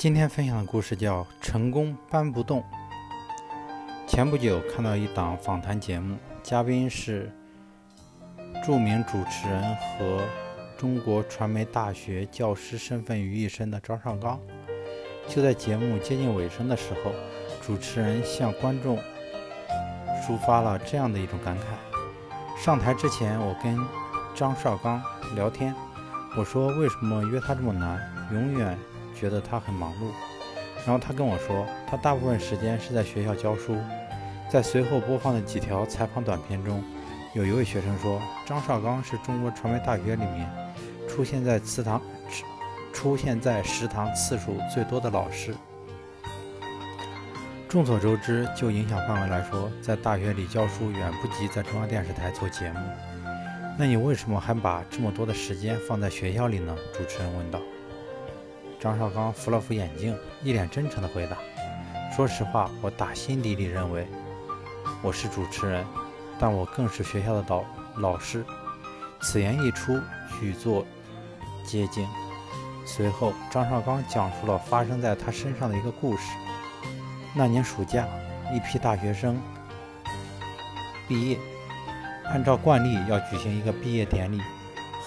今天分享的故事叫《成功搬不动》。前不久看到一档访谈节目，嘉宾是著名主持人和中国传媒大学教师身份于一身的张绍刚。就在节目接近尾声的时候，主持人向观众抒发了这样的一种感慨：上台之前，我跟张绍刚聊天，我说为什么约他这么难，永远。觉得他很忙碌，然后他跟我说，他大部分时间是在学校教书。在随后播放的几条采访短片中，有一位学生说，张绍刚是中国传媒大学里面出现在祠堂、出现在食堂次数最多的老师。众所周知，就影响范围来说，在大学里教书远不及在中央电视台做节目。那你为什么还把这么多的时间放在学校里呢？主持人问道。张绍刚扶了扶眼镜，一脸真诚地回答：“说实话，我打心底里认为我是主持人，但我更是学校的导老师。”此言一出，举座皆惊。随后，张绍刚讲述了发生在他身上的一个故事。那年暑假，一批大学生毕业，按照惯例要举行一个毕业典礼。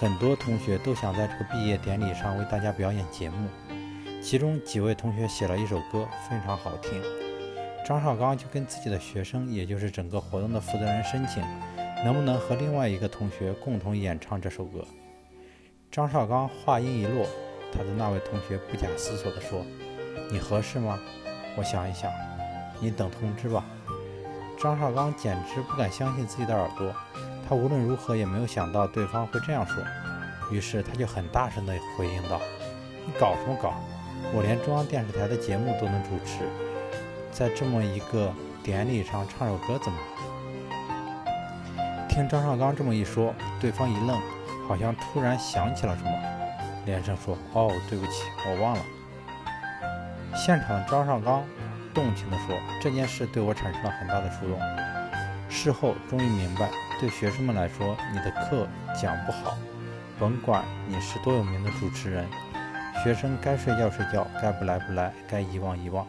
很多同学都想在这个毕业典礼上为大家表演节目，其中几位同学写了一首歌，非常好听。张绍刚就跟自己的学生，也就是整个活动的负责人申请，能不能和另外一个同学共同演唱这首歌。张绍刚话音一落，他的那位同学不假思索地说：“你合适吗？我想一想，你等通知吧。”张绍刚简直不敢相信自己的耳朵。他无论如何也没有想到对方会这样说，于是他就很大声地回应道：“你搞什么搞？我连中央电视台的节目都能主持，在这么一个典礼上唱首歌怎么？”听张绍刚这么一说，对方一愣，好像突然想起了什么，连声说：“哦，对不起，我忘了。”现场的张绍刚动情地说：“这件事对我产生了很大的触动。”事后终于明白，对学生们来说，你的课讲不好，甭管你是多有名的主持人，学生该睡觉睡觉，该不来不来，该遗忘遗忘。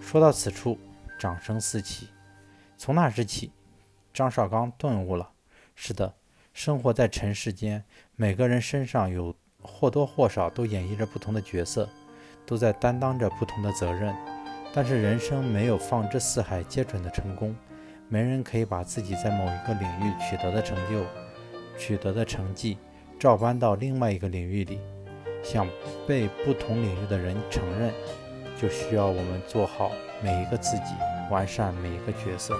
说到此处，掌声四起。从那时起，张绍刚顿悟了：是的，生活在尘世间，每个人身上有或多或少都演绎着不同的角色，都在担当着不同的责任。但是人生没有放之四海皆准的成功。没人可以把自己在某一个领域取得的成就、取得的成绩照搬到另外一个领域里。想被不同领域的人承认，就需要我们做好每一个自己，完善每一个角色。